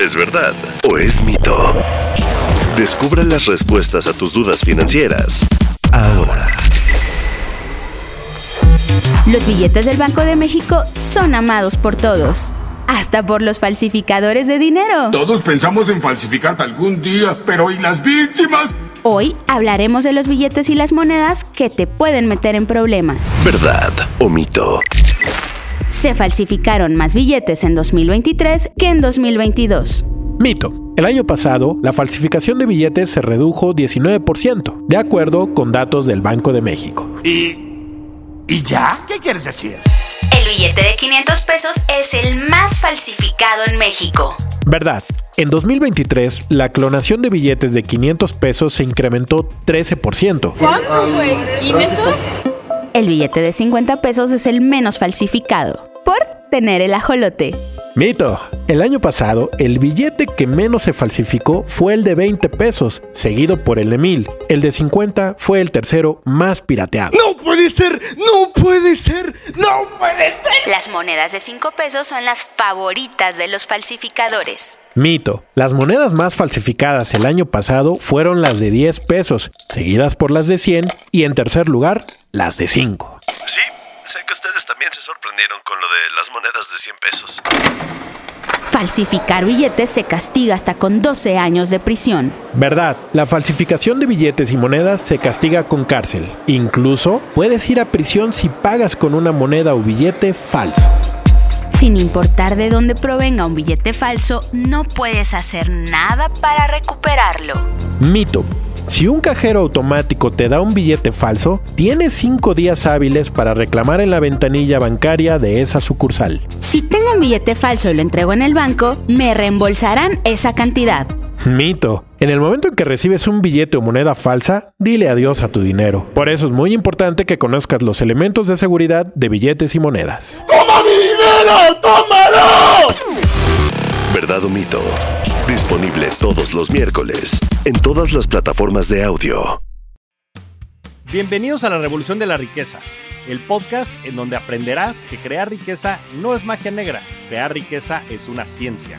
¿Es verdad o es mito? Descubra las respuestas a tus dudas financieras ahora. Los billetes del Banco de México son amados por todos, hasta por los falsificadores de dinero. Todos pensamos en falsificar algún día, pero ¿y las víctimas? Hoy hablaremos de los billetes y las monedas que te pueden meter en problemas. ¿Verdad o mito? Se falsificaron más billetes en 2023 que en 2022. Mito. El año pasado, la falsificación de billetes se redujo 19%, de acuerdo con datos del Banco de México. ¿Y, ¿Y ya? ¿Qué quieres decir? El billete de 500 pesos es el más falsificado en México. Verdad. En 2023, la clonación de billetes de 500 pesos se incrementó 13%. ¿Cuánto, güey? ¿500? El billete de 50 pesos es el menos falsificado, por tener el ajolote. Mito. El año pasado, el billete que menos se falsificó fue el de 20 pesos, seguido por el de 1000. El de 50 fue el tercero más pirateado. ¡No puede ser! ¡No puede ser! ¡No puede ser! Las monedas de 5 pesos son las favoritas de los falsificadores. Mito. Las monedas más falsificadas el año pasado fueron las de 10 pesos, seguidas por las de 100 y en tercer lugar, las de 5. Sí, sé que ustedes también se sorprendieron con lo de las monedas de 100 pesos. Falsificar billetes se castiga hasta con 12 años de prisión. Verdad, la falsificación de billetes y monedas se castiga con cárcel. Incluso puedes ir a prisión si pagas con una moneda o billete falso. Sin importar de dónde provenga un billete falso, no puedes hacer nada para recuperarlo. Mito. Si un cajero automático te da un billete falso, tienes 5 días hábiles para reclamar en la ventanilla bancaria de esa sucursal. Si tengo un billete falso y lo entrego en el banco, me reembolsarán esa cantidad. Mito. En el momento en que recibes un billete o moneda falsa, dile adiós a tu dinero. Por eso es muy importante que conozcas los elementos de seguridad de billetes y monedas. ¡Toma mi dinero! ¡Tómalo! ¿Verdad o mito? Disponible todos los miércoles en todas las plataformas de audio. Bienvenidos a la Revolución de la Riqueza, el podcast en donde aprenderás que crear riqueza no es magia negra, crear riqueza es una ciencia.